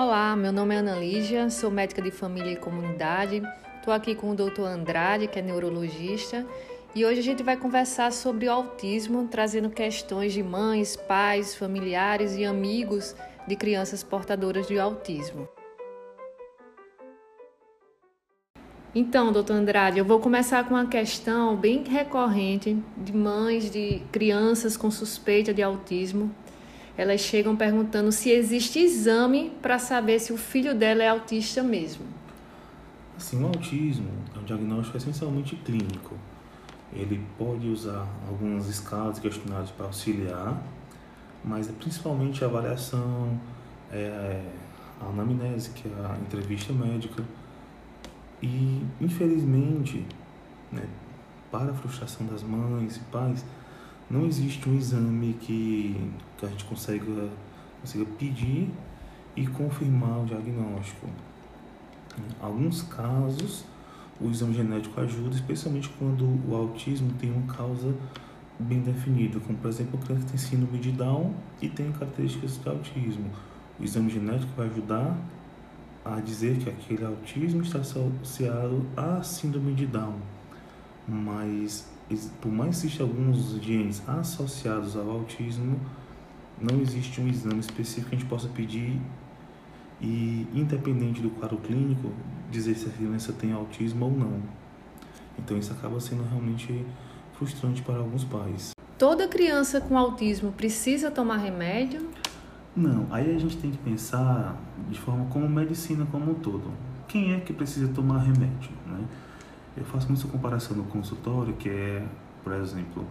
Olá, meu nome é Ana Lígia, sou médica de família e comunidade. Estou aqui com o Dr. Andrade, que é neurologista, e hoje a gente vai conversar sobre o autismo, trazendo questões de mães, pais, familiares e amigos de crianças portadoras de autismo. Então, doutor Andrade, eu vou começar com uma questão bem recorrente de mães de crianças com suspeita de autismo elas chegam perguntando se existe exame para saber se o filho dela é autista mesmo. Assim, o autismo é um diagnóstico essencialmente clínico. Ele pode usar algumas escalas e questionários para auxiliar, mas é principalmente a avaliação, é, a anamnese, que é a entrevista médica. E, infelizmente, né, para a frustração das mães e pais, não existe um exame que, que a gente consiga, consiga pedir e confirmar o diagnóstico. Em alguns casos, o exame genético ajuda, especialmente quando o autismo tem uma causa bem definida, como por exemplo, criança que tem síndrome de Down e tem características de autismo. O exame genético vai ajudar a dizer que aquele autismo está associado à síndrome de Down, mas por mais que existam alguns genes associados ao autismo, não existe um exame específico que a gente possa pedir e, independente do quadro clínico, dizer se a criança tem autismo ou não. Então isso acaba sendo realmente frustrante para alguns pais. Toda criança com autismo precisa tomar remédio? Não, aí a gente tem que pensar de forma como medicina como um todo. Quem é que precisa tomar remédio, né? Eu faço muita comparação no consultório, que é, por exemplo,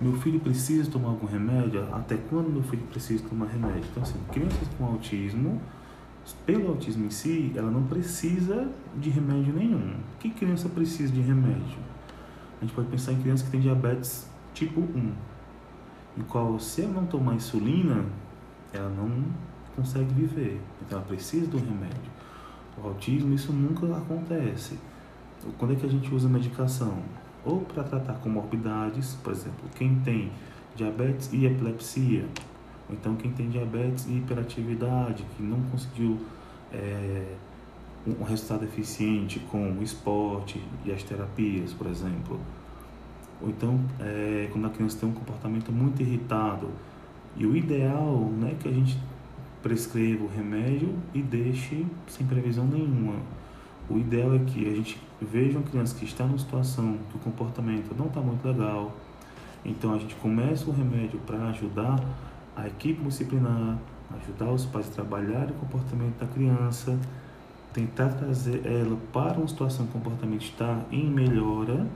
meu filho precisa tomar algum remédio? Até quando meu filho precisa tomar remédio? Então, assim, crianças com autismo, pelo autismo em si, ela não precisa de remédio nenhum. Que criança precisa de remédio? A gente pode pensar em crianças que têm diabetes tipo 1, em qual, se ela não tomar insulina, ela não consegue viver. Então, ela precisa de um remédio. O autismo, isso nunca acontece. Quando é que a gente usa medicação? Ou para tratar comorbidades, por exemplo, quem tem diabetes e epilepsia, ou então quem tem diabetes e hiperatividade, que não conseguiu é, um resultado eficiente com o esporte e as terapias, por exemplo. Ou então, é, quando a criança tem um comportamento muito irritado. E o ideal né, é que a gente prescreva o remédio e deixe sem previsão nenhuma. O ideal é que a gente veja uma criança que está numa situação que o comportamento não está muito legal, então a gente começa o remédio para ajudar a equipe disciplinar, ajudar os pais a trabalhar o comportamento da criança, tentar trazer ela para uma situação que o comportamento está em melhora,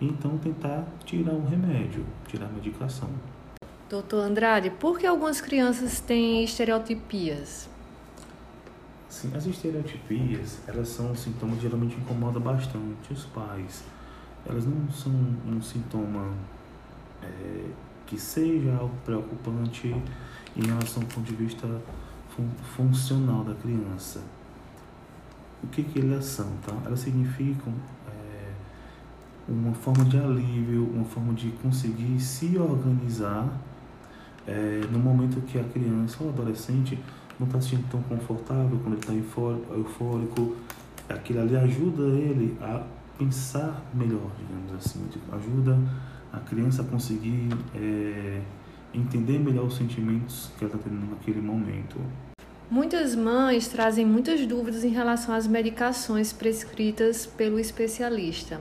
e então tentar tirar um remédio, tirar a medicação. Doutor Andrade, por que algumas crianças têm estereotipias? Sim, as estereotipias, elas são um sintoma que geralmente incomoda bastante os pais. Elas não são um sintoma é, que seja algo preocupante em relação ao ponto de vista fun funcional da criança. O que, que elas são? Tá? Elas significam é, uma forma de alívio, uma forma de conseguir se organizar é, no momento que a criança ou adolescente não está se sentindo tão confortável, quando ele está eufórico, aquilo ali ajuda ele a pensar melhor, digamos assim, tipo, ajuda a criança a conseguir é, entender melhor os sentimentos que ela está tendo naquele momento. Muitas mães trazem muitas dúvidas em relação às medicações prescritas pelo especialista.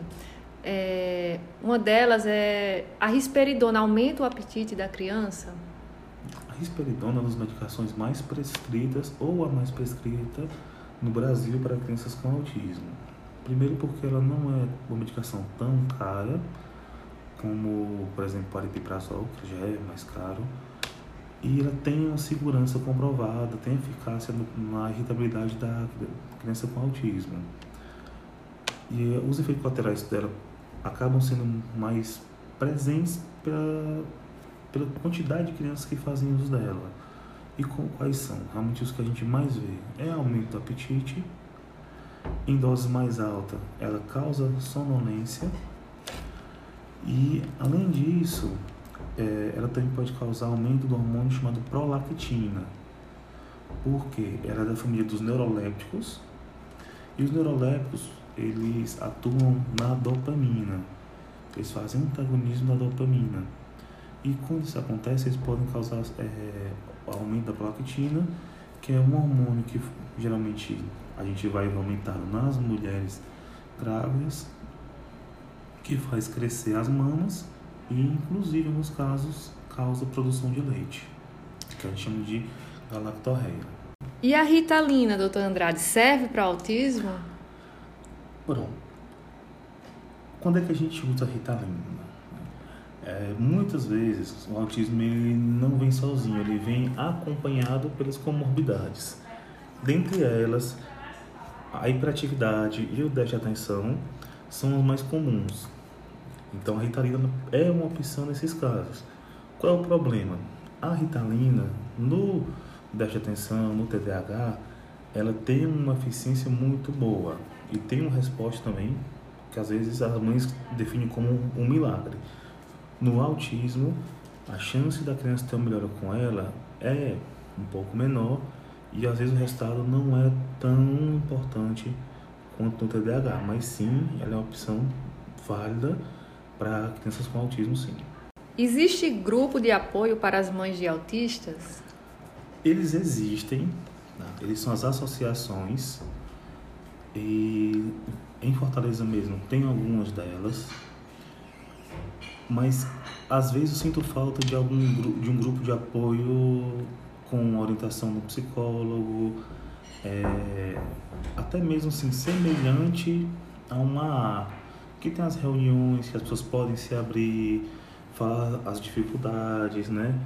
É, uma delas é a risperidona aumenta o apetite da criança? Risperidona das medicações mais prescritas ou a mais prescrita no Brasil para crianças com autismo. Primeiro porque ela não é uma medicação tão cara como, por exemplo, o aripiprazol, que já é mais caro, e ela tem uma segurança comprovada, tem eficácia na irritabilidade da criança com autismo. E os efeitos colaterais dela acabam sendo mais presentes para pela quantidade de crianças que fazem uso dela. E com, quais são? Realmente os que a gente mais vê é aumento do apetite, em doses mais altas ela causa sonolência e além disso é, ela também pode causar aumento do hormônio chamado prolactina. porque ela é da família dos neurolépticos e os neurolépticos eles atuam na dopamina. Eles fazem antagonismo da dopamina. E quando isso acontece, eles podem causar é, aumento da prolactina, que é um hormônio que geralmente a gente vai aumentar nas mulheres grávidas, que faz crescer as mamas e, inclusive, nos casos, causa produção de leite, que a gente chama de galactorreia. E a ritalina, doutor Andrade, serve para autismo? Pronto. Quando é que a gente usa a ritalina? É, muitas vezes o autismo ele não vem sozinho, ele vem acompanhado pelas comorbidades. Dentre elas, a hiperatividade e o déficit de atenção são os mais comuns. Então a ritalina é uma opção nesses casos. Qual é o problema? A ritalina no déficit de atenção, no TDAH, ela tem uma eficiência muito boa e tem uma resposta também que às vezes as mães definem como um milagre. No autismo, a chance da criança ter uma melhora com ela é um pouco menor e às vezes o resultado não é tão importante quanto no TDAH, mas sim, ela é uma opção válida para crianças com autismo, sim. Existe grupo de apoio para as mães de autistas? Eles existem, né? eles são as associações e em Fortaleza mesmo tem algumas delas, mas às vezes eu sinto falta de algum de um grupo de apoio com orientação do psicólogo, é, até mesmo assim, semelhante a uma que tem as reuniões que as pessoas podem se abrir, falar as dificuldades, né?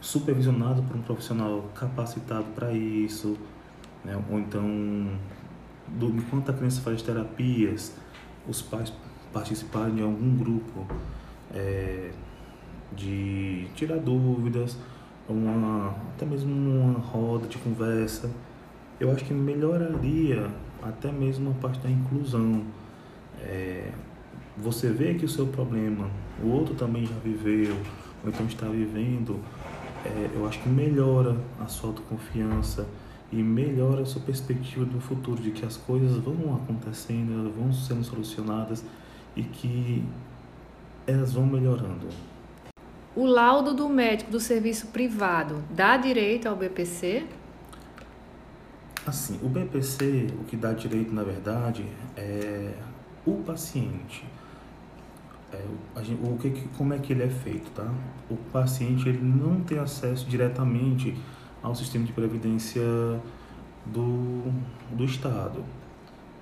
Supervisionado por um profissional capacitado para isso, né? Ou então, do, enquanto a criança faz terapias, os pais participarem de algum grupo é, de tirar dúvidas, uma, até mesmo uma roda de conversa, eu acho que melhoraria até mesmo a parte da inclusão. É, você vê que o seu problema, o outro também já viveu, ou então está vivendo, é, eu acho que melhora a sua autoconfiança e melhora a sua perspectiva do futuro, de que as coisas vão acontecendo, elas vão sendo solucionadas e que elas vão melhorando. O laudo do médico do serviço privado dá direito ao BPC? Assim, o BPC, o que dá direito, na verdade, é o paciente. É, gente, o que, como é que ele é feito, tá? O paciente ele não tem acesso diretamente ao sistema de previdência do, do Estado.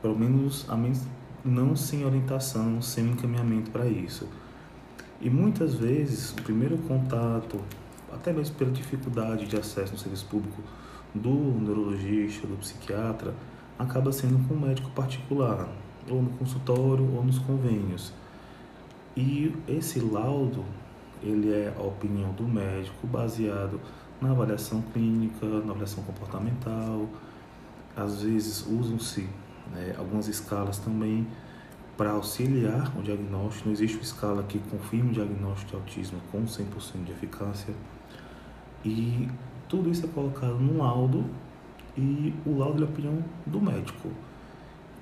Pelo menos, a menos não sem orientação, sem encaminhamento para isso. E muitas vezes, o primeiro contato, até mesmo pela dificuldade de acesso no serviço público do neurologista, do psiquiatra, acaba sendo com um médico particular, ou no consultório ou nos convênios. E esse laudo, ele é a opinião do médico baseado na avaliação clínica, na avaliação comportamental. Às vezes usam-se né, algumas escalas também para auxiliar o diagnóstico. Não existe uma escala que confirme o diagnóstico de autismo com 100% de eficácia. E tudo isso é colocado num laudo e o laudo é a opinião do médico.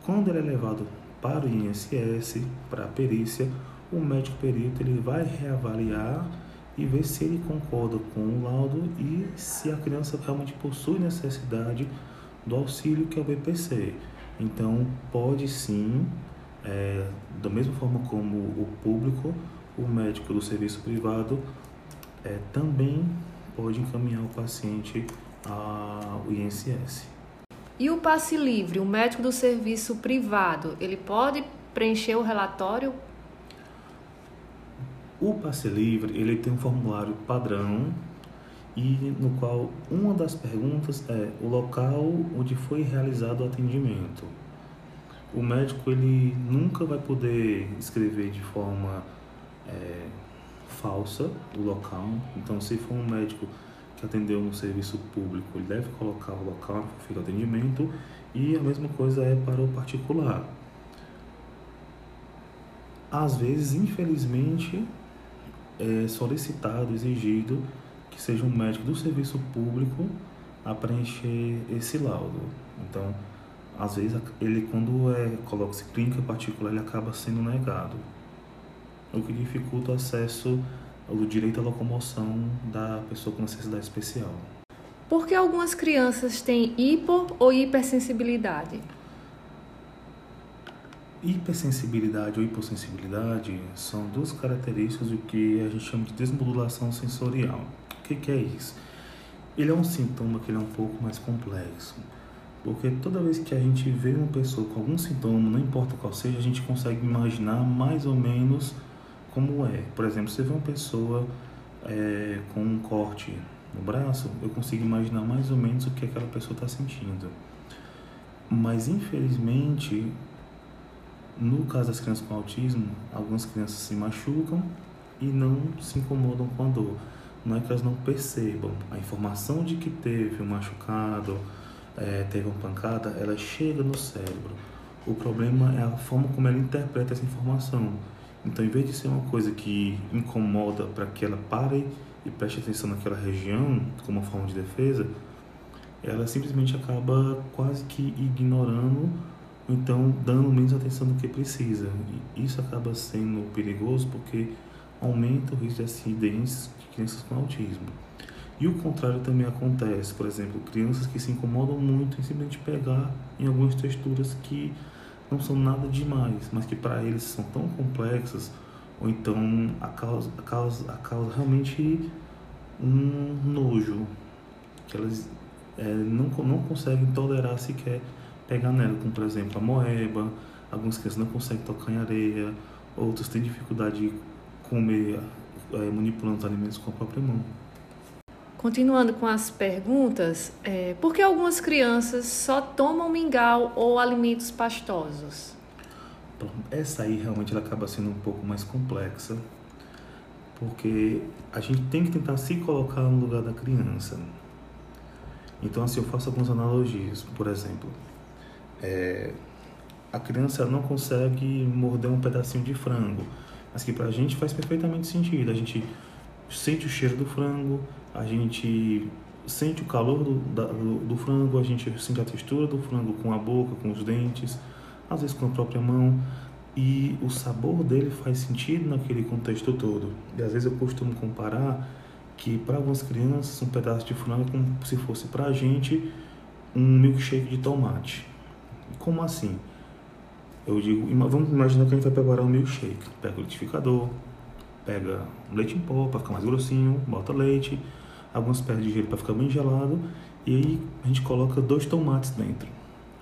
Quando ele é levado para o INSS, para a perícia, o médico perito ele vai reavaliar e ver se ele concorda com o laudo e se a criança realmente possui necessidade do auxílio que é o BPC. Então, pode sim é, da mesma forma como o público, o médico do serviço privado é, também pode encaminhar o paciente ao INSS. E o passe livre, o médico do serviço privado, ele pode preencher o relatório? O passe livre, ele tem um formulário padrão e no qual uma das perguntas é o local onde foi realizado o atendimento o médico ele nunca vai poder escrever de forma é, falsa o local. Então, se for um médico que atendeu no serviço público, ele deve colocar o local que foi o atendimento e a mesma coisa é para o particular. Às vezes, infelizmente, é solicitado, exigido que seja um médico do serviço público a preencher esse laudo. Então, às vezes, ele quando é, coloca esse clínica particular, ele acaba sendo negado, o que dificulta o acesso ao direito à locomoção da pessoa com necessidade especial. Por que algumas crianças têm hipo ou hipersensibilidade? Hipersensibilidade ou hipossensibilidade são duas características do que a gente chama de desmodulação sensorial. O que, que é isso? Ele é um sintoma que é um pouco mais complexo, porque toda vez que a gente vê uma pessoa com algum sintoma, não importa qual seja, a gente consegue imaginar mais ou menos como é. Por exemplo, você vê uma pessoa é, com um corte no braço, eu consigo imaginar mais ou menos o que aquela pessoa está sentindo. Mas infelizmente, no caso das crianças com autismo, algumas crianças se machucam e não se incomodam com a dor. Não é que elas não percebam. A informação de que teve um machucado, é, teve uma pancada, ela chega no cérebro. O problema é a forma como ela interpreta essa informação. Então, em vez de ser uma coisa que incomoda para que ela pare e preste atenção naquela região como uma forma de defesa, ela simplesmente acaba quase que ignorando ou então dando menos atenção do que precisa. E isso acaba sendo perigoso porque aumenta o risco de acidentes de crianças com autismo. E o contrário também acontece, por exemplo, crianças que se incomodam muito em simplesmente pegar em algumas texturas que não são nada demais, mas que para eles são tão complexas ou então a causa, a causa, a causa realmente um nojo que elas é, não, não conseguem tolerar sequer pegar nela, como por exemplo a moeba, algumas crianças não conseguem tocar em areia, outras têm dificuldade de comer é, manipulando os alimentos com a própria mão. Continuando com as perguntas, é, por que algumas crianças só tomam mingau ou alimentos pastosos? Essa aí realmente ela acaba sendo um pouco mais complexa, porque a gente tem que tentar se colocar no lugar da criança. Então, assim, eu faço algumas analogias. Por exemplo, é, a criança não consegue morder um pedacinho de frango, mas que para a gente faz perfeitamente sentido. A gente sente o cheiro do frango, a gente sente o calor do, do, do frango, a gente sente a textura do frango com a boca, com os dentes às vezes com a própria mão, e o sabor dele faz sentido naquele contexto todo. E às vezes eu costumo comparar que para algumas crianças um pedaço de frango é como se fosse para a gente um milkshake de tomate. Como assim? Eu digo, vamos imaginar que a gente vai preparar um milkshake. Pega o liquidificador, pega leite em pó para ficar mais grossinho, bota leite, algumas pedras de gelo para ficar bem gelado, e aí a gente coloca dois tomates dentro.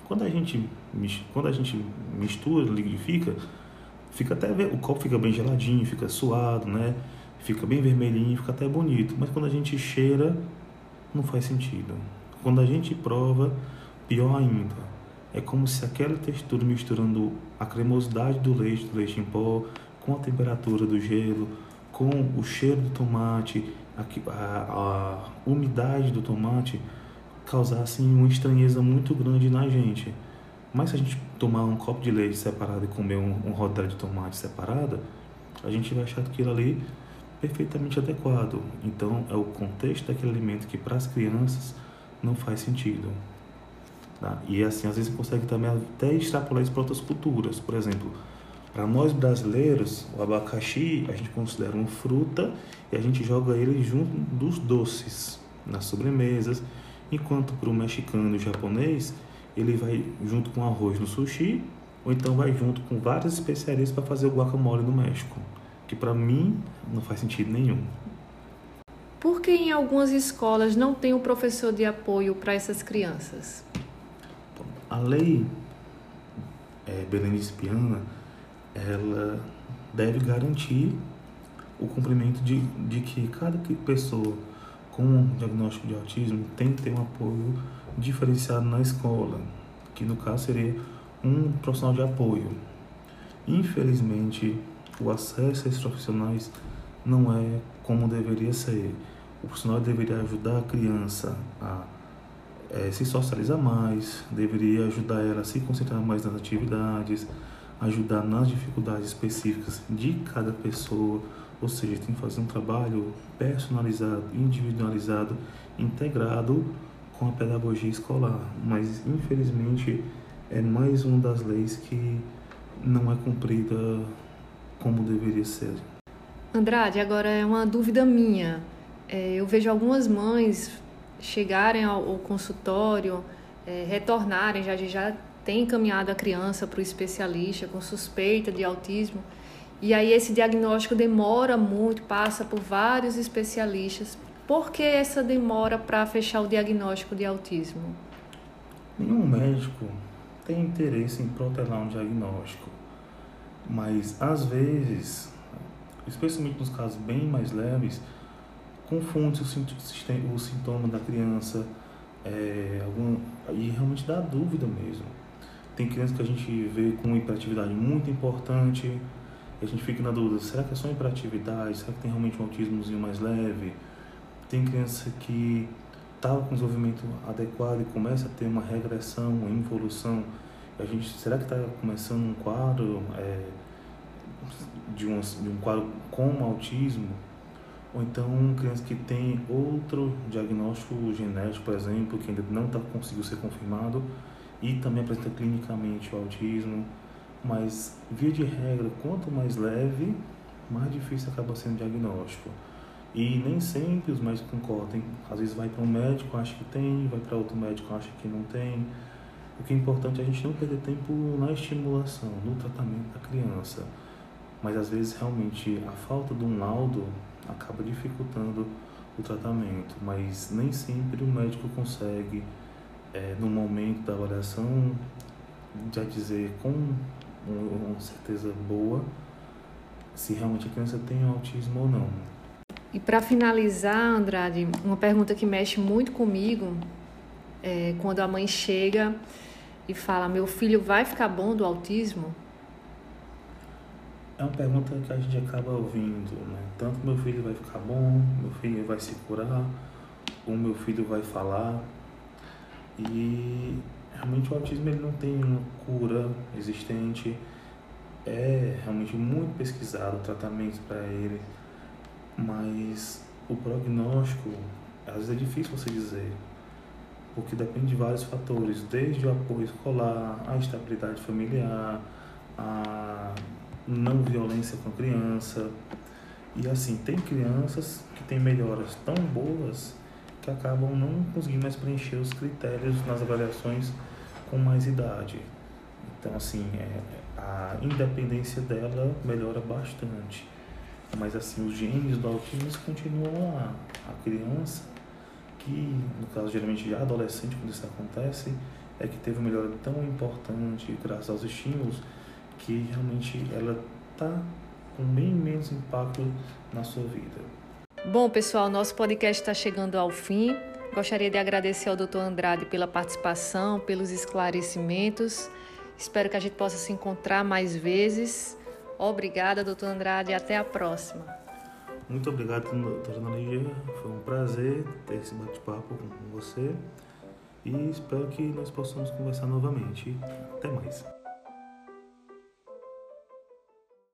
Quando a gente, quando a gente mistura, liquidifica, fica até o copo fica bem geladinho, fica suado, né? Fica bem vermelhinho, fica até bonito. Mas quando a gente cheira, não faz sentido. Quando a gente prova, pior ainda. É como se aquela textura misturando a cremosidade do leite, do leite em pó, com a temperatura do gelo, com o cheiro do tomate, a, a, a umidade do tomate, causar assim uma estranheza muito grande na gente. Mas se a gente tomar um copo de leite separado e comer um, um rodela de tomate separada, a gente vai achar aquilo ali perfeitamente adequado. Então é o contexto daquele alimento que para as crianças não faz sentido. Tá? E assim, às vezes você consegue também até extrapolar isso para outras culturas. Por exemplo, para nós brasileiros, o abacaxi a gente considera uma fruta e a gente joga ele junto dos doces, nas sobremesas. Enquanto para o mexicano e japonês, ele vai junto com arroz no sushi, ou então vai junto com várias especiarias para fazer o guacamole no México, que para mim não faz sentido nenhum. Por que em algumas escolas não tem um professor de apoio para essas crianças? A lei é, Piana, ela deve garantir o cumprimento de, de que cada pessoa com um diagnóstico de autismo tem que ter um apoio diferenciado na escola, que no caso seria um profissional de apoio. Infelizmente, o acesso a esses profissionais não é como deveria ser. O profissional deveria ajudar a criança a é, se socializar mais, deveria ajudar ela a se concentrar mais nas atividades, ajudar nas dificuldades específicas de cada pessoa, ou seja, tem que fazer um trabalho personalizado, individualizado, integrado com a pedagogia escolar, mas infelizmente é mais uma das leis que não é cumprida como deveria ser. Andrade, agora é uma dúvida minha. É, eu vejo algumas mães chegarem ao, ao consultório, é, retornarem, já, já tem encaminhado a criança para o especialista com suspeita de autismo. E aí esse diagnóstico demora muito, passa por vários especialistas. Por que essa demora para fechar o diagnóstico de autismo? Nenhum médico tem interesse em protelar um diagnóstico, mas às vezes, especialmente nos casos bem mais leves, confunde o, o sintoma da criança é, algum, e realmente dá dúvida mesmo. Tem crianças que a gente vê com hiperatividade muito importante, e a gente fica na dúvida, será que é só hiperatividade? Será que tem realmente um autismozinho mais leve? Tem criança que está com desenvolvimento adequado e começa a ter uma regressão, uma involução. A gente, será que está começando um quadro é, de, um, de um quadro com autismo? Ou então criança que tem outro diagnóstico genético, por exemplo, que ainda não está conseguiu ser confirmado e também apresenta clinicamente o autismo. Mas, via de regra, quanto mais leve, mais difícil acaba sendo o diagnóstico. E nem sempre os médicos concordam. Às vezes vai para um médico, acha que tem, vai para outro médico, acha que não tem. O que é importante é a gente não perder tempo na estimulação, no tratamento da criança. Mas às vezes realmente a falta de um laudo acaba dificultando o tratamento, mas nem sempre o médico consegue, é, no momento da avaliação, já dizer com uma certeza boa se realmente a criança tem autismo ou não. E para finalizar, Andrade, uma pergunta que mexe muito comigo é quando a mãe chega e fala: Meu filho vai ficar bom do autismo? É uma pergunta que a gente acaba ouvindo, né? Tanto meu filho vai ficar bom, meu filho vai se curar, ou meu filho vai falar. E realmente o autismo ele não tem uma cura existente. É realmente muito pesquisado o tratamento para ele mas o prognóstico, às vezes é difícil você dizer, porque depende de vários fatores, desde o apoio escolar, a estabilidade familiar, a não violência com a criança. E assim, tem crianças que têm melhoras tão boas que acabam não conseguindo mais preencher os critérios nas avaliações com mais idade. Então, assim, é, a independência dela melhora bastante. Mas assim, os genes do autismo continuam lá. A criança, que no caso geralmente já adolescente, quando isso acontece, é que teve uma melhora tão importante graças aos estímulos que realmente ela está com bem menos impacto na sua vida. Bom, pessoal, nosso podcast está chegando ao fim. Gostaria de agradecer ao Dr. Andrade pela participação, pelos esclarecimentos. Espero que a gente possa se encontrar mais vezes. Obrigada, doutor Andrade, e até a próxima. Muito obrigado, doutora Ana Foi um prazer ter esse bate-papo com você e espero que nós possamos conversar novamente. Até mais.